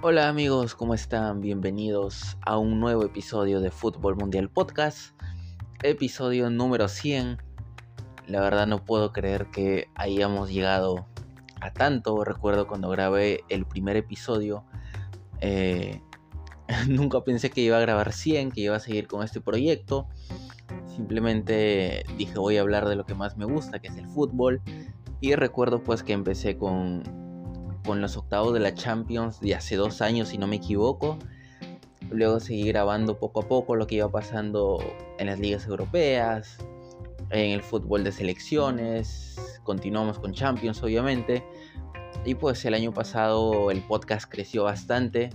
Hola amigos, ¿cómo están? Bienvenidos a un nuevo episodio de Fútbol Mundial Podcast, episodio número 100. La verdad no puedo creer que hayamos llegado a tanto. Recuerdo cuando grabé el primer episodio, eh, nunca pensé que iba a grabar 100, que iba a seguir con este proyecto. Simplemente dije voy a hablar de lo que más me gusta, que es el fútbol. Y recuerdo pues que empecé con con los octavos de la Champions de hace dos años, si no me equivoco. Luego seguí grabando poco a poco lo que iba pasando en las ligas europeas, en el fútbol de selecciones. Continuamos con Champions, obviamente. Y pues el año pasado el podcast creció bastante.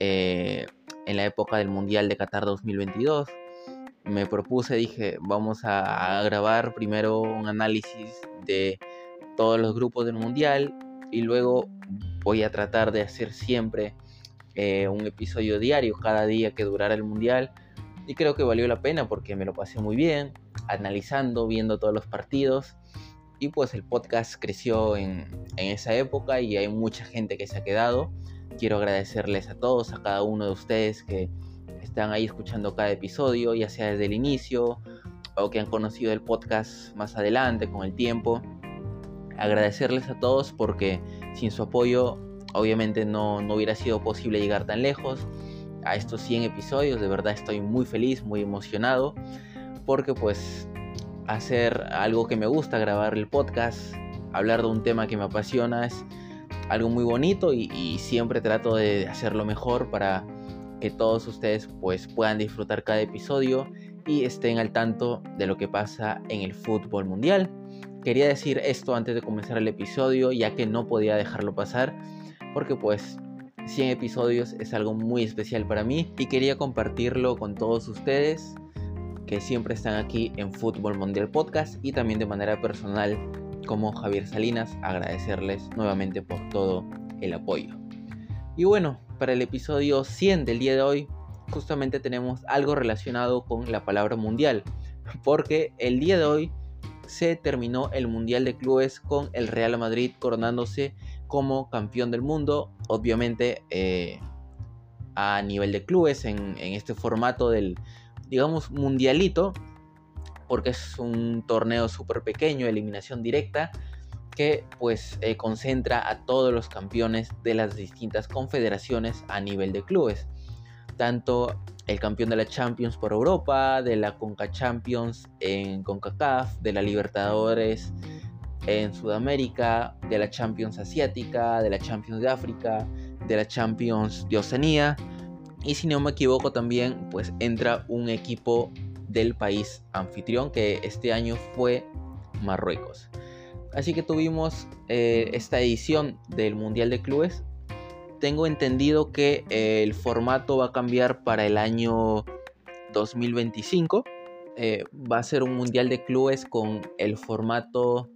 Eh, en la época del Mundial de Qatar 2022. Me propuse, dije, vamos a, a grabar primero un análisis de todos los grupos del Mundial y luego voy a tratar de hacer siempre eh, un episodio diario cada día que durara el mundial. Y creo que valió la pena porque me lo pasé muy bien analizando, viendo todos los partidos. Y pues el podcast creció en, en esa época y hay mucha gente que se ha quedado. Quiero agradecerles a todos, a cada uno de ustedes que están ahí escuchando cada episodio, ya sea desde el inicio o que han conocido el podcast más adelante con el tiempo agradecerles a todos porque sin su apoyo obviamente no, no hubiera sido posible llegar tan lejos a estos 100 episodios. De verdad estoy muy feliz, muy emocionado porque pues hacer algo que me gusta, grabar el podcast, hablar de un tema que me apasiona es algo muy bonito y, y siempre trato de hacerlo mejor para que todos ustedes pues puedan disfrutar cada episodio y estén al tanto de lo que pasa en el fútbol mundial. Quería decir esto antes de comenzar el episodio, ya que no podía dejarlo pasar, porque pues 100 episodios es algo muy especial para mí y quería compartirlo con todos ustedes que siempre están aquí en Fútbol Mundial Podcast y también de manera personal como Javier Salinas agradecerles nuevamente por todo el apoyo. Y bueno, para el episodio 100 del día de hoy justamente tenemos algo relacionado con la palabra mundial, porque el día de hoy se terminó el Mundial de Clubes con el Real Madrid coronándose como campeón del mundo, obviamente eh, a nivel de clubes en, este formato del, digamos, mundialito, porque es un torneo súper pequeño, eliminación directa, que pues eh, concentra a todos los campeones de las distintas confederaciones a nivel de clubes, tanto el campeón de la Champions por Europa, de la Conca Champions en CONCACAF, de la Libertadores en Sudamérica, de la Champions Asiática, de la Champions de África, de la Champions de Oceanía. Y si no me equivoco también, pues entra un equipo del país anfitrión que este año fue Marruecos. Así que tuvimos eh, esta edición del Mundial de Clubes tengo entendido que eh, el formato va a cambiar para el año 2025. Eh, va a ser un mundial de clubes con el formato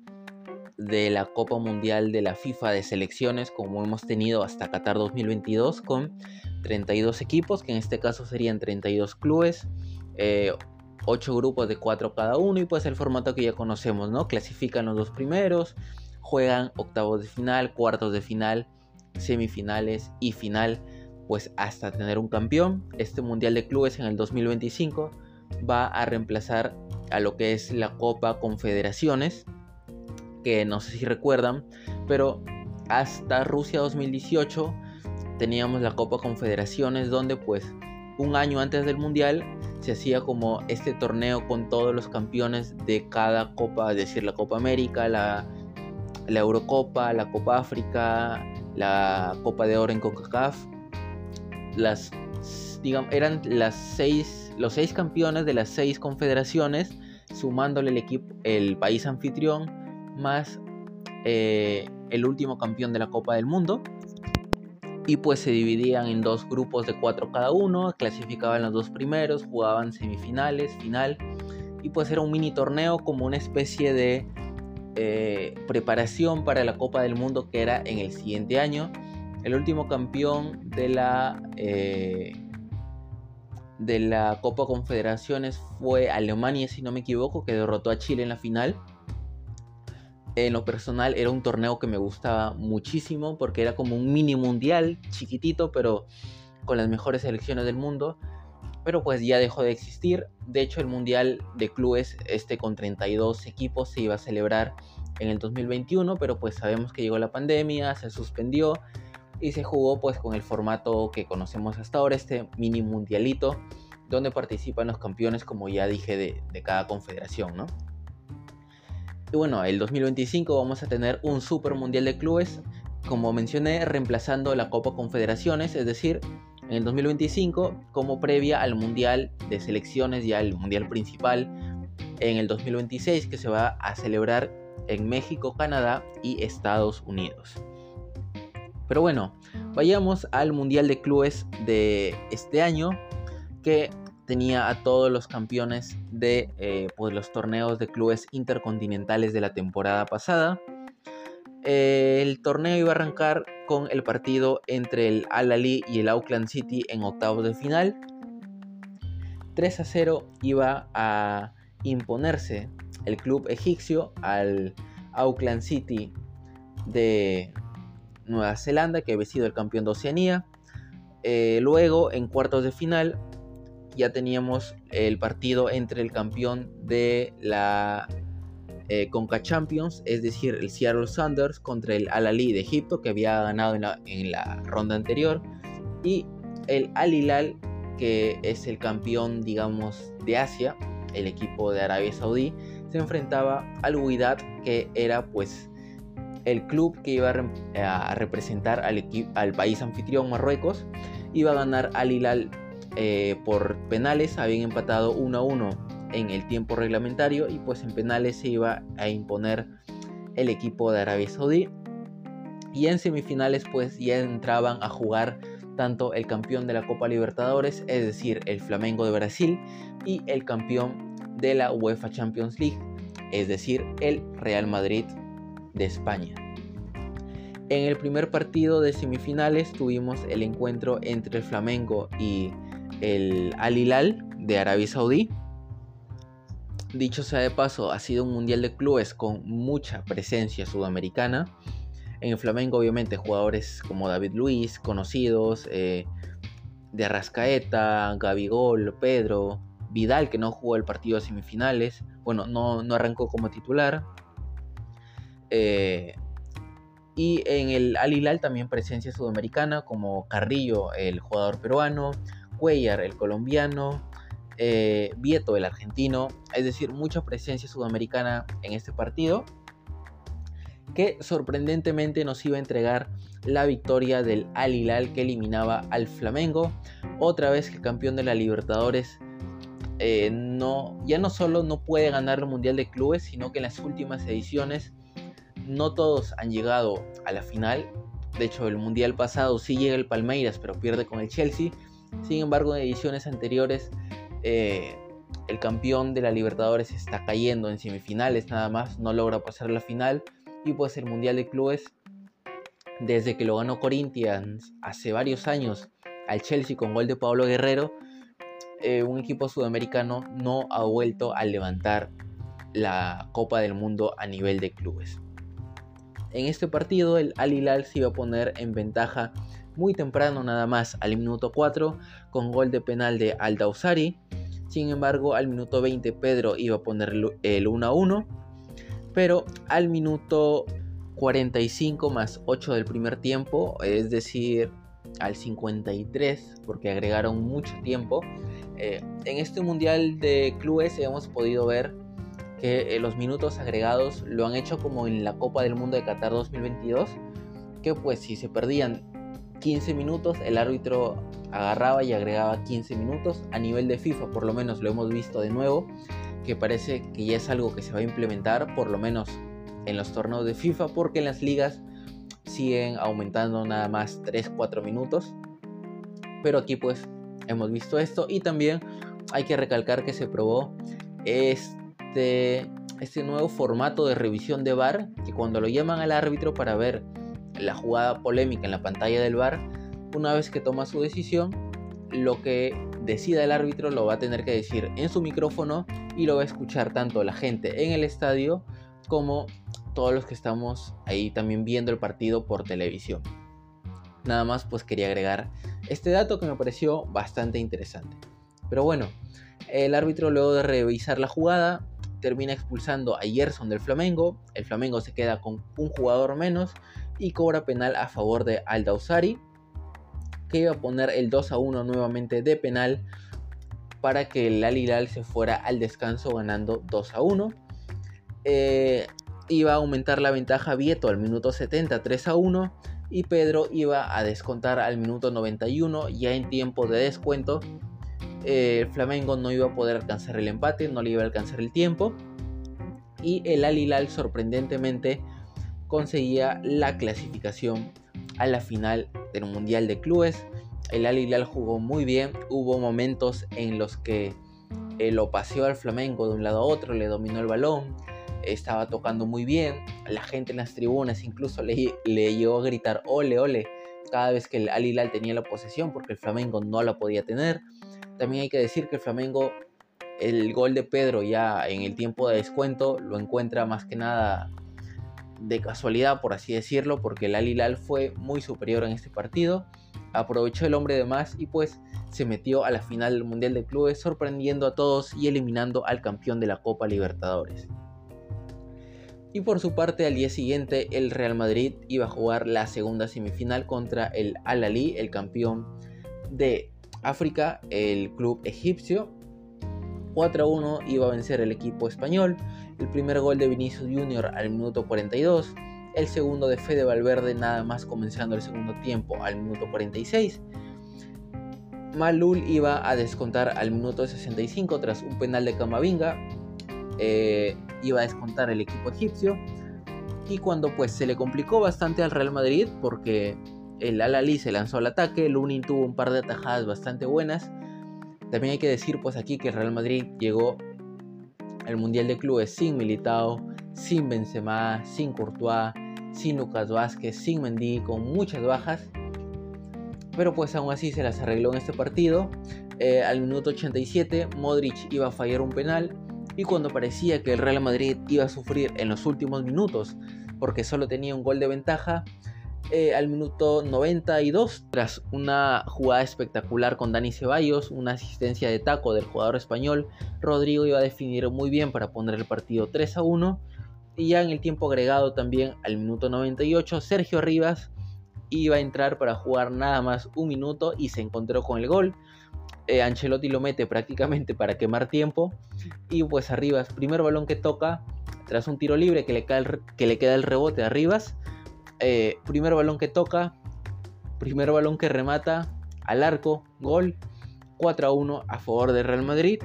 de la Copa Mundial de la FIFA de selecciones como hemos tenido hasta Qatar 2022 con 32 equipos, que en este caso serían 32 clubes, 8 eh, grupos de 4 cada uno y pues el formato que ya conocemos, ¿no? Clasifican los dos primeros, juegan octavos de final, cuartos de final semifinales y final, pues hasta tener un campeón. Este Mundial de Clubes en el 2025 va a reemplazar a lo que es la Copa Confederaciones, que no sé si recuerdan, pero hasta Rusia 2018 teníamos la Copa Confederaciones donde pues un año antes del Mundial se hacía como este torneo con todos los campeones de cada copa, es decir, la Copa América, la, la Eurocopa, la Copa África, la Copa de Oro en CONCACAF. Las, eran las seis, los seis campeones de las seis confederaciones, sumándole el equipo, el país anfitrión, más eh, el último campeón de la Copa del Mundo. Y pues se dividían en dos grupos de cuatro cada uno, clasificaban los dos primeros, jugaban semifinales, final. Y pues era un mini torneo como una especie de eh, preparación para la Copa del Mundo que era en el siguiente año. El último campeón de la, eh, de la Copa Confederaciones fue Alemania, si no me equivoco, que derrotó a Chile en la final. en lo personal era un torneo que me gustaba muchísimo porque era como un mini mundial chiquitito pero con las mejores selecciones del mundo pero pues ya dejó de existir de hecho el mundial de clubes este con 32 equipos se iba a celebrar en el 2021 pero pues sabemos que llegó la pandemia se suspendió y se jugó pues con el formato que conocemos hasta ahora este mini mundialito donde participan los campeones como ya dije de, cada confederación ¿no? Y bueno, el 2025 vamos a tener un Super Mundial de Clubes, como mencioné, reemplazando la Copa Confederaciones, es decir, en el 2025 como previa al Mundial de Selecciones y al Mundial principal en el 2026 que se va a celebrar en México, Canadá y Estados Unidos. Pero bueno, vayamos al Mundial de Clubes de este año que tenía a todos los campeones de eh, pues, los torneos de clubes intercontinentales de la temporada pasada. el torneo iba a arrancar con el partido entre el Al-Ali y el Auckland City en octavos de final. 3 a 0 iba a imponerse el club egipcio al Auckland City de Nueva Zelanda, que había sido el campeón de Oceanía. Eh, luego, en cuartos de final, ya teníamos el partido entre el campeón de la eh, Conca Champions, es decir, el Seattle Sanders contra el Al Ali de Egipto, que había ganado en la, ronda anterior, y el Al Hilal, que es el campeón, digamos, de Asia, el equipo de Arabia Saudí, se enfrentaba al Wydad, que era pues el club que iba a, representar al, al país anfitrión Marruecos, iba a ganar Al Hilal eh, por penales habían empatado 1 a 1 en el tiempo reglamentario y pues en penales se iba a imponer el equipo de Arabia Saudí y en semifinales pues ya entraban a jugar tanto el campeón de la Copa Libertadores, es decir, el Flamengo de Brasil y el campeón de la UEFA Champions League, es decir, el Real Madrid de España. En el primer partido de semifinales tuvimos el encuentro entre el Flamengo y el Al Hilal de Arabia Saudí. Dicho sea de paso, ha sido un mundial de clubes con mucha presencia sudamericana. En el Flamengo, obviamente, jugadores como David Luis, conocidos, eh, de Arrascaeta, Gabigol, Pedro, Vidal, que no jugó el partido de semifinales. Bueno, no, no arrancó como titular. Eh, y en el Al Hilal también presencia sudamericana, como Carrillo, el jugador peruano, Cuellar, el colombiano, eh, Vieto, el argentino, es decir, mucha presencia sudamericana en este partido, que sorprendentemente nos iba a entregar la victoria del Al Hilal que eliminaba al Flamengo, otra vez que el campeón de la Libertadores eh, no, ya no solo no puede ganar el Mundial de Clubes, sino que en las últimas ediciones no todos han llegado a la final. De hecho, el Mundial pasado sí llega el Palmeiras, pero pierde con el Chelsea. Sin embargo, en ediciones anteriores, eh, el campeón de la Libertadores está cayendo en semifinales nada más, no logra pasar la final. Y pues el Mundial de Clubes, desde que lo ganó Corinthians hace varios años al Chelsea con gol de Pablo Guerrero, eh, un equipo sudamericano no ha vuelto a levantar la Copa del Mundo a nivel de clubes. En este partido el Al Hilal se iba a poner en ventaja muy temprano nada más al minuto 4 con gol de penal de Aldausari. Sin embargo, al minuto 20 Pedro iba a poner el 1 a 1. Pero al minuto 45 más 8 del primer tiempo, es decir, al 53, porque agregaron mucho tiempo. Eh, en este Mundial de Clubes hemos podido ver que eh, los minutos agregados lo han hecho como en la Copa del Mundo de Qatar 2022, que pues si se perdían 15 minutos, el árbitro agarraba y agregaba 15 minutos. A nivel de FIFA, por lo menos lo hemos visto de nuevo, que parece que ya es algo que se va a implementar, por lo menos en los torneos de FIFA, porque en las ligas siguen aumentando nada más 3-4 minutos. Pero aquí pues hemos visto esto y también hay que recalcar que se probó este, este nuevo formato de revisión de VAR, que cuando lo llaman al árbitro para ver la jugada polémica en la pantalla del bar, una vez que toma su decisión, lo que decida el árbitro lo va a tener que decir en su micrófono y lo va a escuchar tanto la gente en el estadio como todos los que estamos ahí también viendo el partido por televisión. Nada más pues quería agregar este dato que me pareció bastante interesante. Pero bueno, el árbitro luego de revisar la jugada termina expulsando a Gerson del Flamengo. El Flamengo se queda con un jugador menos y cobra penal a favor de Aldausari, que iba a poner el 2 a 1 nuevamente de penal para que el Al se fuera al descanso ganando 2 a 1. Eh, iba a aumentar la ventaja Vieto al minuto 70 3 a 1 y Pedro iba a descontar al minuto 91 ya en tiempo de descuento. Eh, el Flamengo no iba a poder alcanzar el empate, no le iba a alcanzar el tiempo y el Al sorprendentemente conseguía la clasificación a la final del Mundial de Clubes. El Al Hilal jugó muy bien, hubo momentos en los que eh, lo paseó al Flamengo de un lado a otro, le dominó el balón, estaba tocando muy bien, la gente en las tribunas incluso le, le llegó a gritar ole ole cada vez que el Al Hilal tenía la posesión porque el Flamengo no la podía tener. También hay que decir que el Flamengo, el gol de Pedro ya en el tiempo de descuento lo encuentra más que nada de casualidad, por así decirlo, porque el Al Hilal fue muy superior en este partido, aprovechó el hombre de más y pues se metió a la final del Mundial de Clubes sorprendiendo a todos y eliminando al campeón de la Copa Libertadores. Y por su parte al día siguiente el Real Madrid iba a jugar la segunda semifinal contra el Al Ali, el campeón de África, el club egipcio. 4 a 1 iba a vencer el equipo español el primer gol de Vinicius Junior al minuto 42, el segundo de Fede Valverde nada más comenzando el segundo tiempo al minuto 46. Malul iba a descontar al minuto 65 tras un penal de Camavinga. Eh, iba a descontar el equipo egipcio. Y cuando pues se le complicó bastante al Real Madrid porque el Al-Ali se lanzó al ataque, Lunin tuvo un par de atajadas bastante buenas. También hay que decir pues aquí que el Real Madrid llegó el Mundial de Clubes sin Militao, sin Benzema, sin Courtois, sin Lucas Vázquez, sin Mendy, con muchas bajas. Pero pues aún así se las arregló en este partido. Eh, al minuto 87 Modric iba a fallar un penal y cuando parecía que el Real Madrid iba a sufrir en los últimos minutos porque solo tenía un gol de ventaja, eh, al minuto 92, tras una jugada espectacular con Dani Ceballos, una asistencia de taco del jugador español, Rodrigo iba a definir muy bien para poner el partido 3 a 1. Y ya en el tiempo agregado también al minuto 98, Sergio Rivas iba a entrar para jugar nada más un minuto y se encontró con el gol. Eh, Ancelotti lo mete prácticamente para quemar tiempo. Y pues a Rivas, primer balón que toca, tras un tiro libre que le, que le queda el rebote a Rivas eh, primer balón que toca, primer balón que remata al arco, gol 4 a 1 a favor de Real Madrid,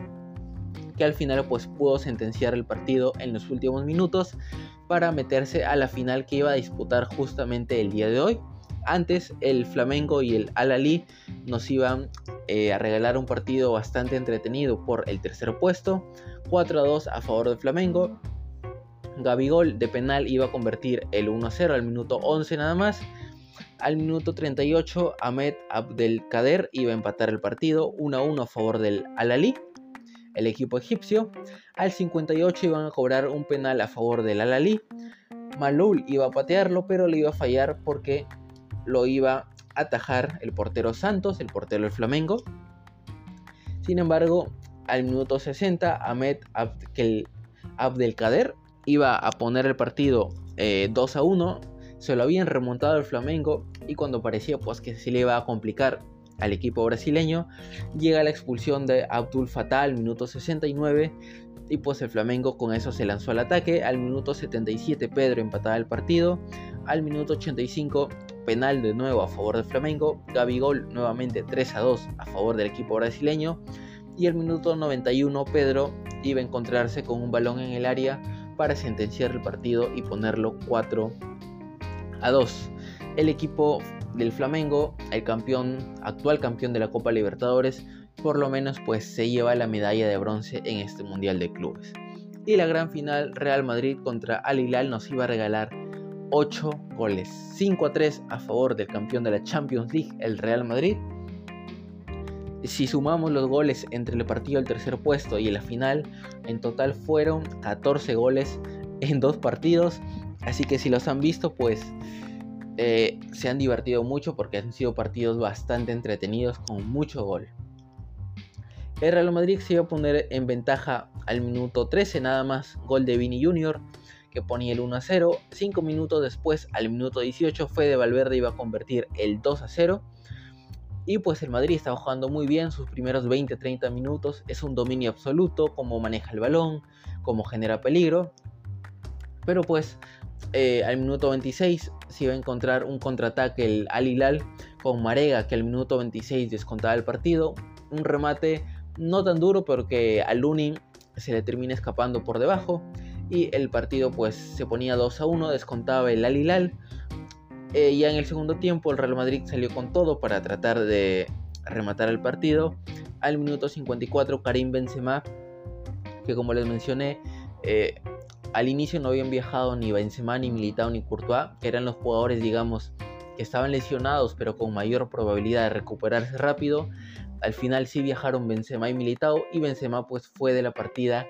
que al final pues pudo sentenciar el partido en los últimos minutos para meterse a la final que iba a disputar justamente el día de hoy. Antes el Flamengo y el Al-Ali nos iban eh, a regalar un partido bastante entretenido por el tercer puesto, 4 a 2 a favor del Flamengo, Gabigol de penal iba a convertir el 1-0 al minuto 11 nada más. Al minuto 38, Ahmed Abdelkader iba a empatar el partido 1-1 a favor del Al-Ali, el equipo egipcio. Al 58 iban a cobrar un penal a favor del Al-Ali. Malul iba a patearlo, pero le iba a fallar porque lo iba a atajar el portero Santos, el portero del Flamengo. Sin embargo, al minuto 60, Ahmed Abdelkader iba a poner el partido 2 eh, a 1, se lo habían remontado el Flamengo y cuando parecía pues que se le iba a complicar al equipo brasileño, llega la expulsión de Abdul Fatal, minuto 69, y pues el Flamengo con eso se lanzó al ataque. Al minuto 77 Pedro empataba el partido. Al minuto 85 penal de nuevo a favor del Flamengo. Gabigol nuevamente 3 a 2 a favor del equipo brasileño. Y al minuto 91 Pedro iba a encontrarse con un balón en el área para sentenciar el partido y ponerlo 4 a 2. El equipo del Flamengo, el campeón, actual campeón de la Copa Libertadores, por lo menos pues se lleva la medalla de bronce en este Mundial de Clubes. Y la gran final Real Madrid contra Al Hilal nos iba a regalar 8 goles, 5 a 3 a favor del campeón de la Champions League, el Real Madrid, si sumamos los goles entre el partido del tercer puesto y la final, en total fueron 14 goles en dos partidos. Así que si los han visto, pues eh, se han divertido mucho porque han sido partidos bastante entretenidos con mucho gol. El Real Madrid se iba a poner en ventaja al minuto 13 nada más, gol de Vini Jr. que ponía el 1 a 0. 5 minutos después, al minuto 18, fue de Valverde iba a convertir el 2 a 0. Y pues el Madrid estaba jugando muy bien sus primeros 20-30 minutos. Es un dominio absoluto, como maneja el balón, cómo genera peligro. Pero pues eh, al minuto 26 se iba a encontrar un contraataque el Al Hilal con Marega que al minuto 26 descontaba el partido. Un remate no tan duro porque a Lunin se le termina escapando por debajo y el partido pues se ponía 2 a 1, descontaba el Al Hilal. Eh, ya en el segundo tiempo el Real Madrid salió con todo para tratar de rematar el partido. Al minuto 54 Karim Benzema, que como les mencioné, eh, al inicio no habían viajado ni Benzema, ni Militao, ni Courtois, que eran los jugadores, digamos, que estaban lesionados, pero con mayor probabilidad de recuperarse rápido. Al final sí viajaron Benzema y Militao, y Benzema pues fue de la partida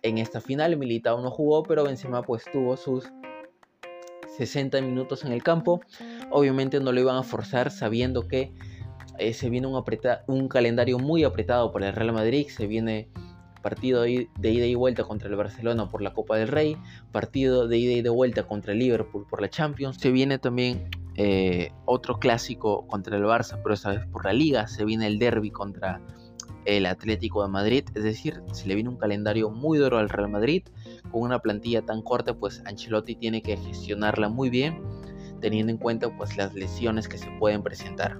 en esta final. Militao no jugó, pero Benzema pues tuvo sus 60 minutos en el campo. Obviamente no lo iban a forzar sabiendo que eh, se viene un, un calendario muy apretado por el Real Madrid, se viene partido de ida y vuelta contra el Barcelona por la Copa del Rey, partido de ida y de vuelta contra el Liverpool por la Champions. Se viene también eh, otro clásico contra el Barça, pero esta vez por la Liga. Se viene el derby contra el Atlético de Madrid. Es decir, se le viene un calendario muy duro al Real Madrid. Con una plantilla tan corta, pues Ancelotti tiene que gestionarla muy bien, teniendo en cuenta pues las lesiones que se pueden presentar.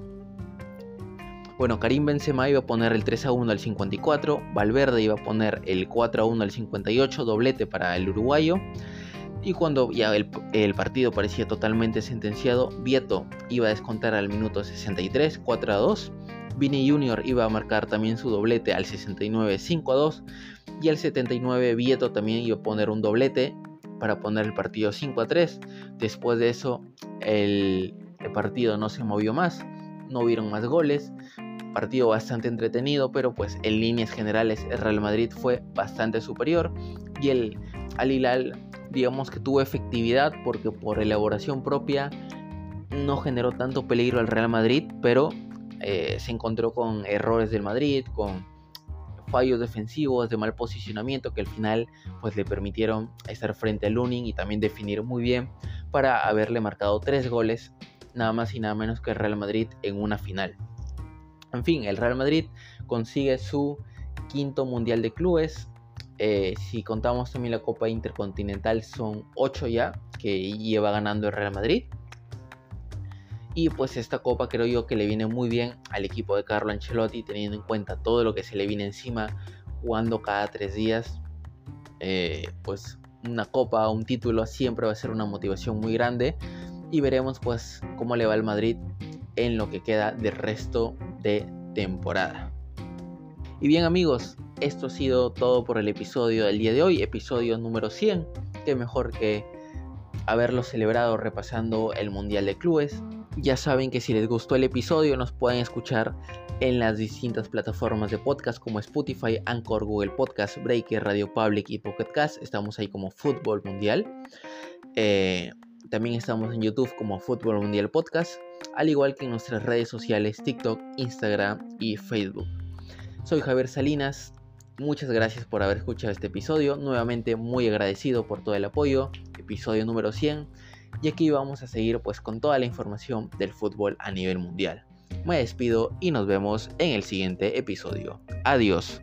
Bueno, Karim Benzema iba a poner el 3 a 1 al 54, Valverde iba a poner el 4 a 1 al 58, doblete para el uruguayo. Y cuando ya el, partido parecía totalmente sentenciado, Vieto iba a descontar al minuto 63, 4 a 2. Vini Jr. iba a marcar también su doblete al 69, 5 a 2. Y al 79 Vieto también iba a poner un doblete para poner el partido 5 a 3. Después de eso el, el partido no se movió más, no hubieron más goles partido bastante entretenido, pero pues en líneas generales el Real Madrid fue bastante superior y el Al Hilal digamos que tuvo efectividad porque por elaboración propia no generó tanto peligro al Real Madrid, pero eh, se encontró con errores del Madrid, con fallos defensivos, de mal posicionamiento que al final pues le permitieron estar frente al Lunin y también definir muy bien para haberle marcado tres goles nada más y nada menos que el Real Madrid en una final. En fin, el Real Madrid consigue su quinto Mundial de Clubes. Eh, si contamos también la Copa Intercontinental, son 8 ya que lleva ganando el Real Madrid. Y pues esta copa creo yo que le viene muy bien al equipo de Carlo Ancelotti, teniendo en cuenta todo lo que se le viene encima, jugando cada tres días. Eh, pues una copa, un título siempre va a ser una motivación muy grande. Y veremos pues cómo le va al Madrid en lo que queda de resto de temporada. Y bien amigos, esto ha sido todo por el episodio del día de hoy, episodio número 100. Que mejor que haberlo celebrado repasando el Mundial de Clubes. Ya saben que si les gustó el episodio nos pueden escuchar en las distintas plataformas de podcast como Spotify, Anchor, Google Podcast, Breaker, Radio Public y Pocket Cast. Estamos ahí como Fútbol Mundial. Eh, también estamos en YouTube como Fútbol Mundial Podcast al igual que en nuestras redes sociales TikTok, Instagram y Facebook. Soy Javier Salinas, muchas gracias por haber escuchado este episodio, nuevamente muy agradecido por todo el apoyo, episodio número 100, y aquí vamos a seguir pues con toda la información del fútbol a nivel mundial. Me despido y nos vemos en el siguiente episodio. Adiós.